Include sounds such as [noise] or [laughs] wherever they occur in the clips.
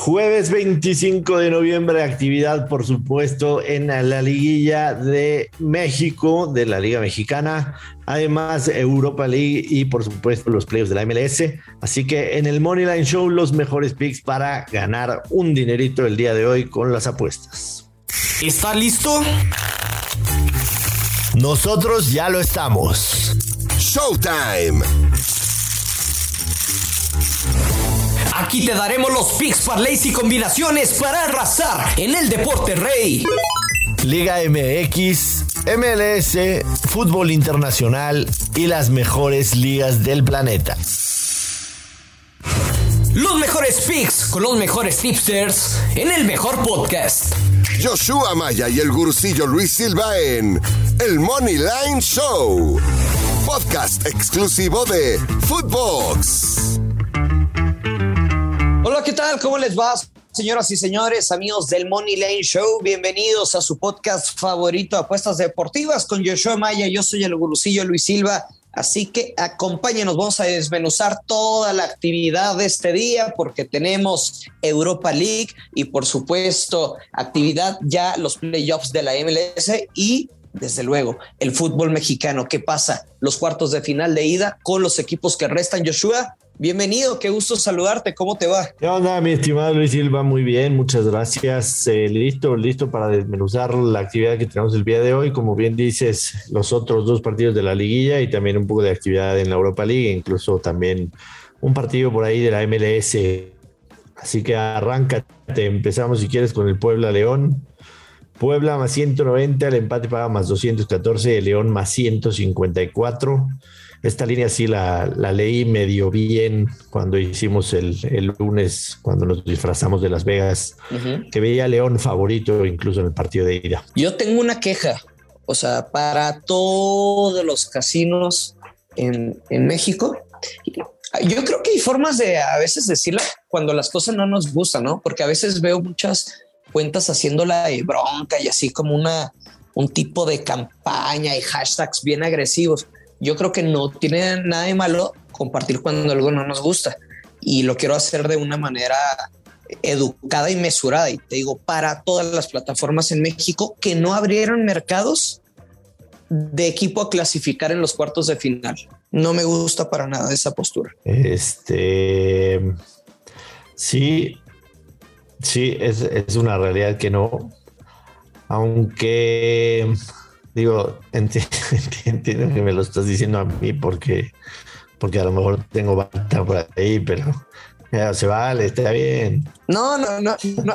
Jueves 25 de noviembre, actividad por supuesto en la liguilla de México, de la Liga Mexicana, además Europa League y por supuesto los playoffs de la MLS. Así que en el Moneyline Show los mejores picks para ganar un dinerito el día de hoy con las apuestas. ¿Está listo? Nosotros ya lo estamos. Showtime. Aquí te daremos los picks, parlays y combinaciones para arrasar en el deporte rey. Liga MX, MLS, fútbol internacional y las mejores ligas del planeta. Los mejores picks con los mejores tipsters en el mejor podcast. Joshua Maya y el gurucillo Luis Silva en El Money Line Show. Podcast exclusivo de Footbox. ¿Qué tal? ¿Cómo les va? Señoras y señores, amigos del Money Lane Show, bienvenidos a su podcast favorito, Apuestas Deportivas, con Joshua Maya. Yo soy el gurucillo Luis Silva. Así que acompáñenos, vamos a desmenuzar toda la actividad de este día porque tenemos Europa League y por supuesto actividad ya los playoffs de la MLS y desde luego el fútbol mexicano. ¿Qué pasa? Los cuartos de final de ida con los equipos que restan. Joshua, Bienvenido, qué gusto saludarte, ¿cómo te va? ¿Qué onda, mi estimado Luis Silva? Muy bien, muchas gracias. Eh, listo, listo para desmenuzar la actividad que tenemos el día de hoy. Como bien dices, los otros dos partidos de la liguilla y también un poco de actividad en la Europa League, incluso también un partido por ahí de la MLS. Así que arráncate, empezamos si quieres con el Puebla León. Puebla más 190, el empate paga más 214, el León más 154. Esta línea sí la, leí medio bien cuando hicimos el, lunes, cuando nos disfrazamos de Las Vegas, que veía León favorito incluso en el partido de ida. Yo tengo una queja, o sea, para todos los casinos en, en México, yo creo que hay formas de a veces decirla cuando las cosas no nos gustan, ¿no? Porque a veces veo muchas cuentas haciéndola de bronca y así como una, un tipo de campaña y hashtags bien agresivos yo creo que no tiene nada de malo compartir cuando algo no nos gusta y lo quiero hacer de una manera educada y mesurada. Y te digo, para todas las plataformas en México que no abrieron mercados de equipo a clasificar en los cuartos de final. No me gusta para nada esa postura. Este sí, sí, es, es una realidad que no. Aunque Digo, [laughs] entiendo que me lo estás diciendo a mí porque, porque a lo mejor tengo bata por ahí, pero ya, se vale, está bien. No, no, no, no.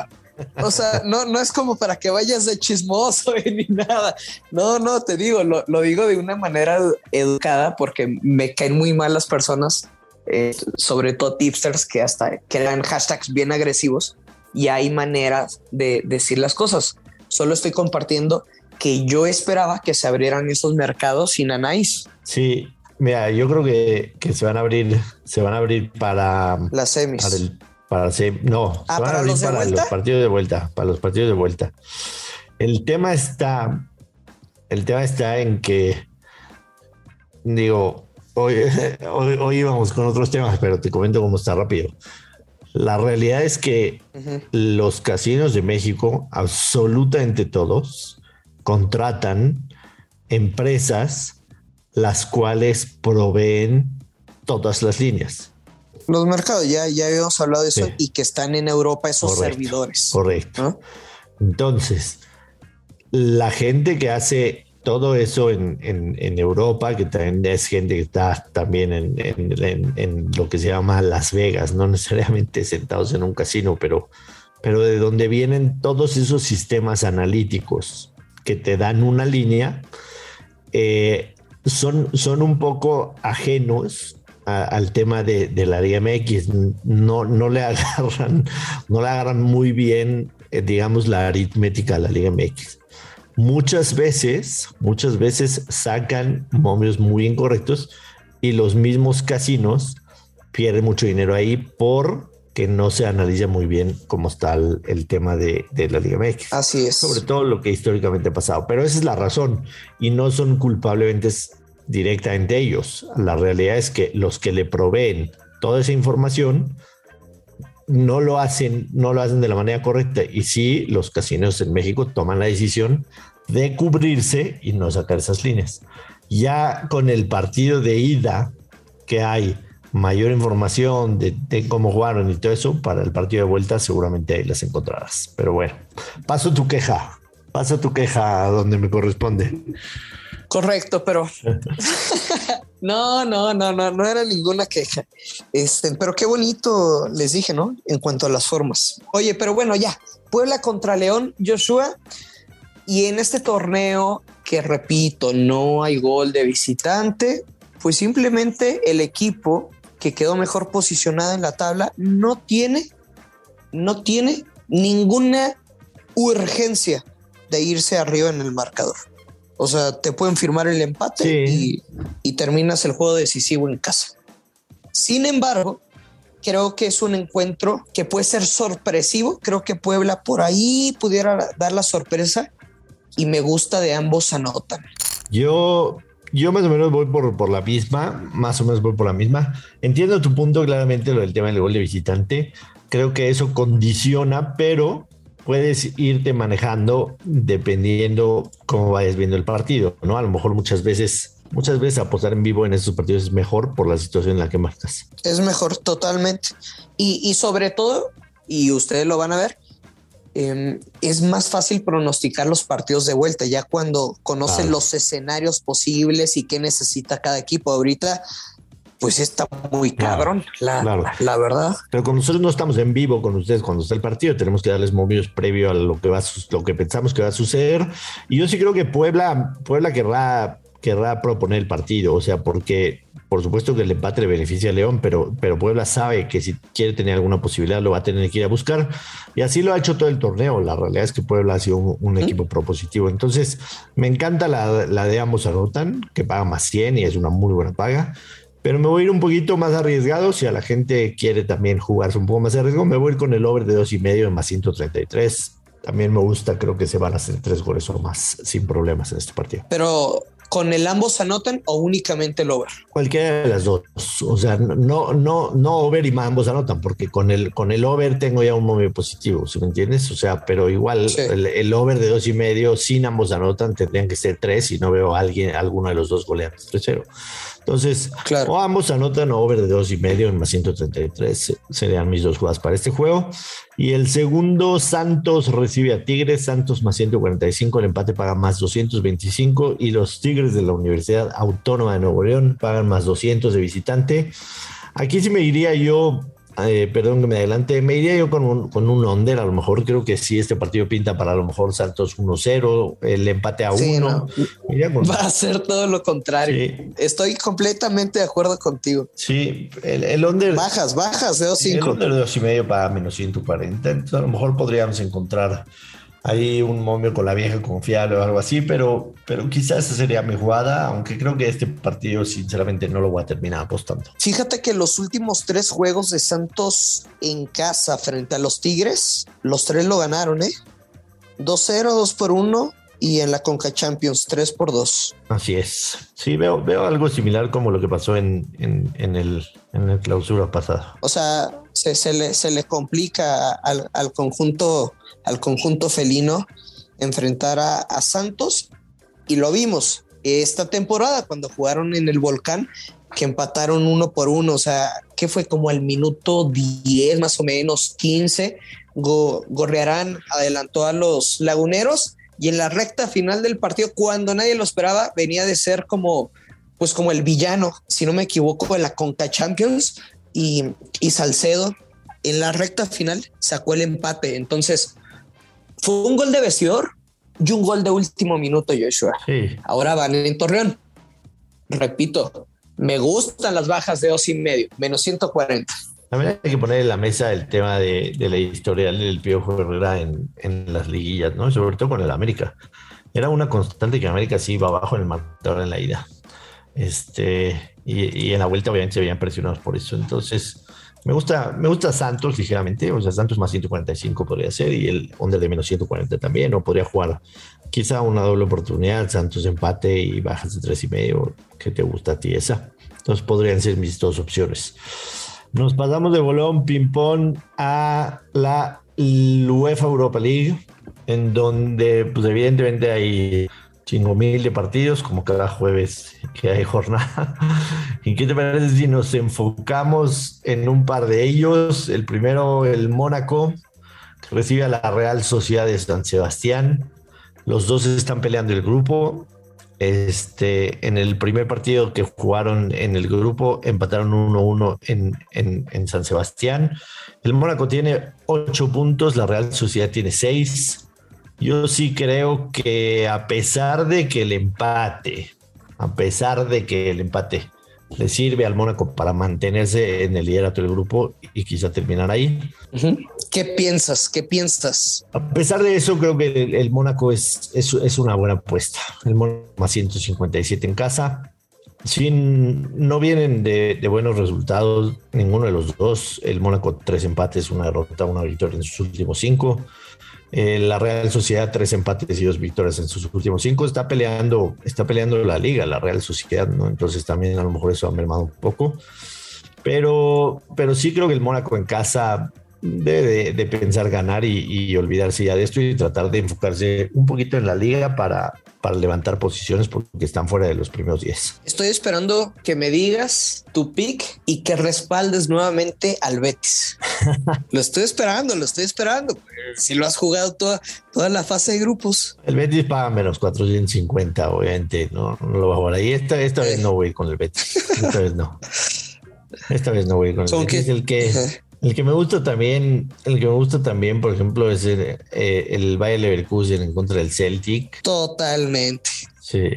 O sea, no, no es como para que vayas de chismoso [laughs] ni nada. No, no, te digo, lo, lo, digo de una manera educada porque me caen muy mal las personas, eh, sobre todo tipsters que hasta crean hashtags bien agresivos y hay maneras de decir las cosas. Solo estoy compartiendo que yo esperaba que se abrieran esos mercados sin Anais. Sí, mira, yo creo que, se van a abrir, se van a abrir para las semis. Para el, para no, ah, se van a abrir para los partidos de vuelta, para los partidos de vuelta. El tema está, el tema está en que, digo, hoy, [laughs] hoy, íbamos con otros temas, pero te comento cómo está rápido. La realidad es que los casinos de México, absolutamente todos, contratan empresas las cuales proveen todas las líneas. Los mercados, ya, ya habíamos hablado de eso y que están en Europa esos servidores. Correcto. Entonces, la gente que hace todo eso en, Europa, que también es gente que está también en, en, lo que se llama Las Vegas, no [laughs] necesariamente sentados en un casino, pero, pero de donde vienen todos esos sistemas analíticos que te dan una línea, eh, son, son un poco ajenos al tema de, la Liga MX. No, no le [laughs] agarran, no le agarran muy bien, eh, digamos, la aritmética a la Liga MX. Muchas veces, muchas veces sacan momios muy incorrectos y los mismos casinos pierden mucho dinero ahí por que no se analiza muy bien cómo está el, tema de, la Liga MX. Así es. Sobre todo lo que históricamente ha pasado. Pero esa es la razón. Y no son culpablemente directamente ellos. La realidad es que los que le proveen toda esa información no lo hacen, no lo hacen de la manera correcta. Y sí, los casinos en México toman la decisión de cubrirse y no sacar esas líneas. Ya con el partido de ida que hay mayor información de, cómo jugaron y todo eso, para el partido de vuelta seguramente ahí las encontrarás. Pero bueno, paso tu queja, paso tu queja a donde me corresponde. Correcto, pero [laughs] no, no, no, no, no era ninguna queja. Este, pero qué bonito les dije, ¿no? En cuanto a las formas. Oye, pero bueno, ya. Puebla contra León, Joshua. Y en este torneo, que repito, no hay gol de visitante, pues simplemente el equipo que quedó mejor posicionada en la tabla no tiene, no tiene ninguna urgencia de irse arriba en el marcador. O sea, te pueden firmar el empate y, terminas el juego decisivo en casa. Sin embargo, creo que es un encuentro que puede ser sorpresivo. Creo que Puebla por ahí pudiera dar la sorpresa y me gusta de ambos anotan. Yo, yo más o menos voy por, por la misma, más o menos voy por la misma. Entiendo tu punto claramente lo del tema del gol de visitante. Creo que eso condiciona, pero puedes irte manejando dependiendo cómo vayas viendo el partido, ¿no? A lo mejor muchas veces, muchas veces apostar en vivo en esos partidos es mejor por la situación en la que marcas. Es mejor, totalmente. Y, sobre todo, y ustedes lo van a ver, em, es más fácil pronosticar los partidos de vuelta ya cuando conocen los escenarios posibles y qué necesita cada equipo. Ahorita pues está muy cabrón, la, la, verdad. Pero con nosotros no estamos en vivo con ustedes cuando está el partido, tenemos que darles movidos previo a lo que va lo que pensamos que va a suceder. Y yo sí creo que Puebla, Puebla querrá, querrá proponer el partido, o sea, porque por supuesto que el empate le beneficia a León, pero, pero Puebla sabe que si quiere tener alguna posibilidad lo va a tener que ir a buscar. Y así lo ha hecho todo el torneo. La realidad es que Puebla ha sido un, equipo propositivo. Entonces, me encanta la, la de ambos anotan, que paga más 100 y es una muy buena paga pero me voy a ir un poquito más arriesgado. Si a la gente quiere también jugarse un poco más arriesgado, me voy a ir con el over de dos y medio más 133. También me gusta, creo que se van a hacer tres goles o más sin problemas en este partido. Pero con el ambos anotan o únicamente el over? Cualquiera de las dos. O sea, no, no, no over y ambos anotan, porque con el, con el over tengo ya un momento positivo, ¿sí me entiendes? O sea, pero igual el, over de dos y medio sin ambos anotan tendrían que ser tres y no veo a alguien, alguno de los dos goleando 3-0. Entonces, o ambos anotan over de dos y medio en más 133 serían mis dos jugadas para este juego. Y el segundo, Santos recibe a Tigres, Santos más 145, el empate paga más 225 y los Tigres de la Universidad Autónoma de Nuevo León pagan más 200 de visitante. Aquí sí me iría yo eh, perdón que me adelante, me iría yo con un, con un under, a lo mejor creo que sí, este partido pinta para a lo mejor Santos 1-0, el empate a 1. [laughs] Va a ser todo lo contrario. Estoy completamente de acuerdo contigo. Sí, el, el under. Bajas, bajas de 2.5. El under de 2.5 para menos 140, entonces a lo mejor podríamos encontrar hay un momio con la vieja confiable o algo así, pero, pero quizás esa sería mi jugada, aunque creo que este partido sinceramente no lo voy a terminar apostando. Fíjate que los últimos tres juegos de Santos en casa frente a los Tigres, los tres lo ganaron, ¿eh? 2-0, 2 por 1 y en la Conca Champions 3 por 2. Así es. Sí, veo, veo algo similar como lo que pasó en, en, el, en el clausura pasado. O sea, se, se, le, se le complica al, al conjunto al conjunto felino enfrentar a, Santos. Y lo vimos esta temporada cuando jugaron en el volcán que empataron uno por uno, o sea, que fue como al minuto 10 más o menos, 15, Gorrearán adelantó a los laguneros y en la recta final del partido, cuando nadie lo esperaba, venía de ser como, pues como el villano, si no me equivoco, de la Conca Champions y, y Salcedo en la recta final sacó el empate, entonces fue un gol de vestidor y un gol de último minuto, Joshua. Ahora van en Torreón. Repito, me gustan las bajas de dos y medio, menos 140. También hay que poner en la mesa el tema de, la historial del Piojo Herrera en, en, las liguillas, ¿no? Sobre todo con el América. Era una constante que América sí iba abajo en el marcador en la ida. Este, y, y en la vuelta obviamente se veían presionados por eso. Entonces, me gusta, me gusta Santos ligeramente, o sea, Santos más 145 podría ser y el under de menos 140 también, o podría jugar quizá una doble oportunidad, Santos empate y bajas de tres y medio, que te gusta a ti esa. Entonces podrían ser mis dos opciones. Nos pasamos de bolón ping-pong a la UEFA Europa League, en donde, pues, evidentemente hay chingo mil de partidos, como cada jueves que hay jornada. [laughs] ¿Y qué te parece si nos enfocamos en un par de ellos? El primero, el Mónaco, recibe a la Real Sociedad de San Sebastián. Los dos están peleando el grupo. Este, en el primer partido que jugaron en el grupo, empataron 1-1 en, en, San Sebastián. El Mónaco tiene 8 puntos, la Real Sociedad tiene 6. Yo sí creo que a pesar de que el empate, a pesar de que el empate le sirve al Mónaco para mantenerse en el liderato del grupo y quizá terminar ahí. ¿Qué piensas? ¿Qué piensas? A pesar de eso, creo que el, Mónaco es, es, una buena apuesta. El Mónaco más 157 en casa. Sin, no vienen de, buenos resultados ninguno de los dos. El Mónaco tres empates, una derrota, una victoria en sus últimos cinco. Eh, la Real Sociedad, tres empates y dos victorias en sus últimos cinco. Está peleando, está peleando la liga, la Real Sociedad, ¿no? Entonces también a lo mejor eso ha mermado un poco. Pero, pero sí creo que el Mónaco en casa debe de, pensar ganar y, olvidarse ya de esto y tratar de enfocarse un poquito en la liga para, para levantar posiciones porque están fuera de los primeros 10. Estoy esperando que me digas tu pick y que respaldes nuevamente al Betis. [laughs] lo estoy esperando, lo estoy esperando. Si lo has jugado toda, toda la fase de grupos. El Betis paga menos 450, obviamente, no, no lo va a jugar ahí. Esta, esta vez no voy con el Betis. Esta vez no. [laughs] Esta vez no voy con el Betis. El que, el que me gusta también, el que me gusta también, por ejemplo, es el, eh, el Bayer Leverkusen en contra del Celtic. Totalmente. Sí.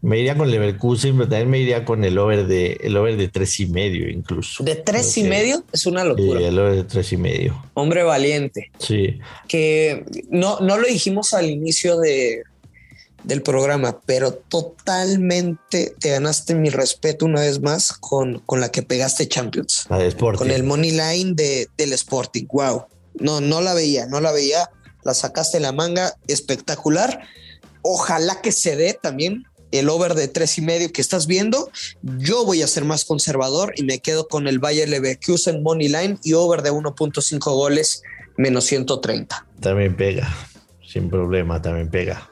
Me iría con Leverkusen, pero también me iría con el over de el over de tres y medio incluso. ¿De tres y medio? Es una locura. Sí, el over de tres y medio. Hombre valiente. Sí. Que no, no lo dijimos al inicio de, del programa, pero totalmente te ganaste mi respeto una vez más con, con la que pegaste Champions. La de Sporting. Con el money line de, del Sporting. Wow. No, no la veía, no la veía. La sacaste la manga, espectacular. Ojalá que se dé también el over de tres y medio que estás viendo. Yo voy a ser más conservador y me quedo con el Bayer Leverkusen money line y over de 1.5 goles menos 130. También pega, sin problema, también pega.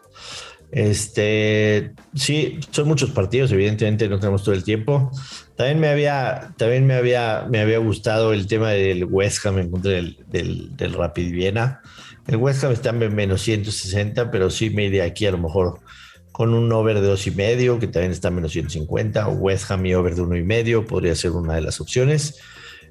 Este, sí, son muchos partidos, evidentemente no tenemos todo el tiempo. También me había, también me había, me había gustado el tema del West Ham en contra del, del, Rapid Viena. El West Ham está en menos 160, pero sí me iría aquí a lo mejor con un over de dos y medio, que también está en menos 150, o West Ham y over de uno y medio, podría ser una de las opciones.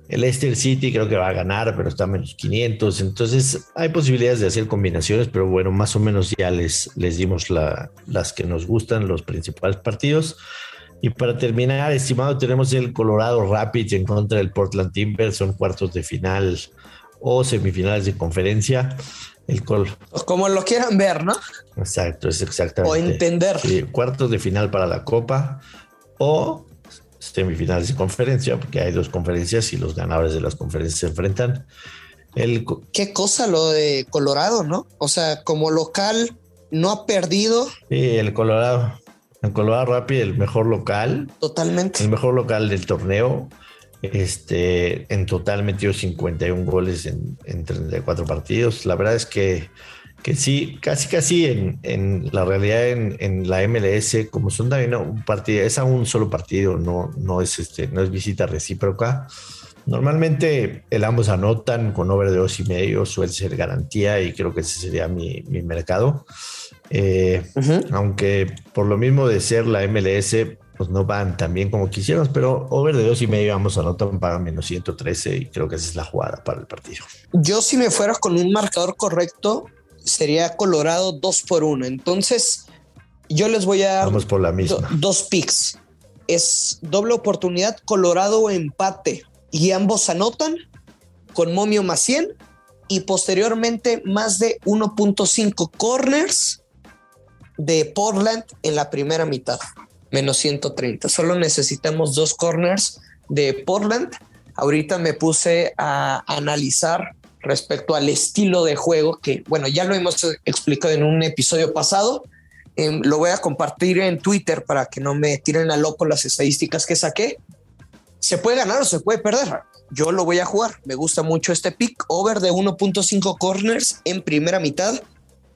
El Leicester City creo que va a ganar, pero está a menos 500. Entonces hay posibilidades de hacer combinaciones, pero bueno, más o menos ya les, les dimos las que nos gustan, los principales partidos. Y para terminar, estimado, tenemos el Colorado Rapids en contra del Portland Timbers. Son cuartos de final o semifinales de conferencia. El col Como lo quieran ver, ¿no? Exacto, es exactamente. O entender. cuartos de final para la Copa o semifinales de conferencia, porque hay dos conferencias y los ganadores de las conferencias se enfrentan. El... Qué cosa lo de Colorado, ¿no? O sea, como local no ha perdido. Sí, el Colorado. El Colorado Rapid, el mejor local. Totalmente. El mejor local del torneo. Este, en total metió 51 goles en, en 34 partidos. La verdad es que que sí, casi casi en, en la realidad en, en, la MLS, como son también un partido, es a un solo partido, no, no, es este, no es visita recíproca. Normalmente el ambos anotan con over de dos y medio, suele ser garantía y creo que ese sería mi, mi mercado. Eh, aunque por lo mismo de ser la MLS, pues no van tan bien como quisiéramos, pero over de dos y medio ambos anotan para menos 113 y creo que esa es la jugada para el partido. Yo si me fuera con un marcador correcto, sería Colorado 2 por 1. Entonces, yo les voy a dar Vamos por la misma. dos picks. Es doble oportunidad, Colorado empate. Y ambos anotan con momio más 100 y posteriormente más de 1.5 corners de Portland en la primera mitad, menos 130. Solo necesitamos dos corners de Portland. Ahorita me puse a analizar respecto al estilo de juego que, bueno, ya lo hemos explicado en un episodio pasado. Em, lo voy a compartir en Twitter para que no me tiren a loco las estadísticas que saqué. Se puede ganar o se puede perder. yo lo voy a jugar. Me gusta mucho este pick over de 1.5 corners en primera mitad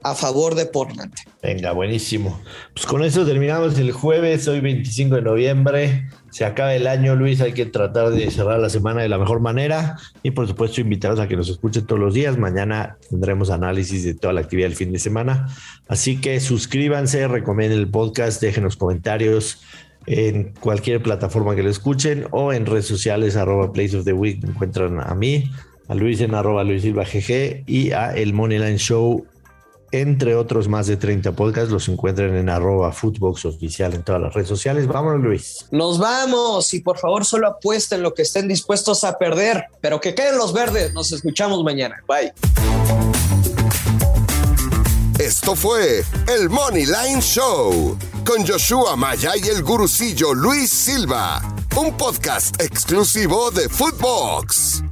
a favor de Portland. Venga, buenísimo. Pues con eso terminamos el jueves, hoy 25 de noviembre. Se acaba el año, Luis. Hay que tratar de cerrar la semana de la mejor manera. Y por supuesto, invitaros a que nos escuchen todos los días. Mañana tendremos análisis de toda la actividad del fin de semana. Así que suscríbanse, recomienden el podcast, déjenos comentarios en cualquier plataforma que lo escuchen o en redes sociales, arroba Place of the Week. encuentran a mí, a Luis en arroba Luis Silva GG y a El Moneyline Show entre otros más de 30 podcasts, los encuentran en arroba Footbox oficial en todas las redes sociales. Vámonos, Luis. Nos vamos y por favor solo apuesten lo que estén dispuestos a perder, pero que queden los verdes. Nos escuchamos mañana. Bye. Esto fue el Money Line Show con Joshua Maya y el gurucillo Luis Silva, un podcast exclusivo de Footbox.